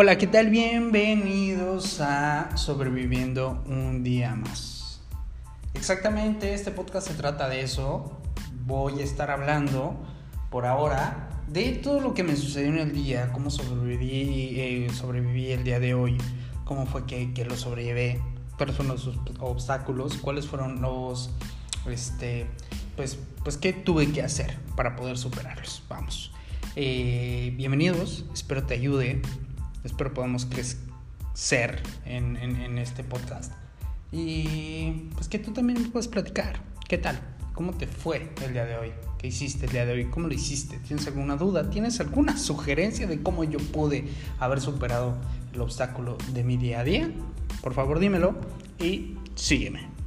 Hola, ¿qué tal? Bienvenidos a Sobreviviendo un día más. Exactamente, este podcast se trata de eso. Voy a estar hablando por ahora de todo lo que me sucedió en el día, cómo sobreviví, eh, sobreviví el día de hoy, cómo fue que, lo sobrellevé, cuáles fueron los obstáculos, cuáles fueron los, este, pues, pues, qué tuve que hacer para poder superarlos. Vamos. Eh, bienvenidos, espero te ayude, espero podamos crecer en, en, este podcast. Y pues que tú también puedas platicar. ¿Qué tal? ¿Cómo te fue el día de hoy? ¿Qué hiciste el día de hoy? ¿Cómo lo hiciste? ¿Tienes alguna duda? ¿Tienes alguna sugerencia de cómo yo pude haber superado el obstáculo de mi día a día? Por favor dímelo y sígueme.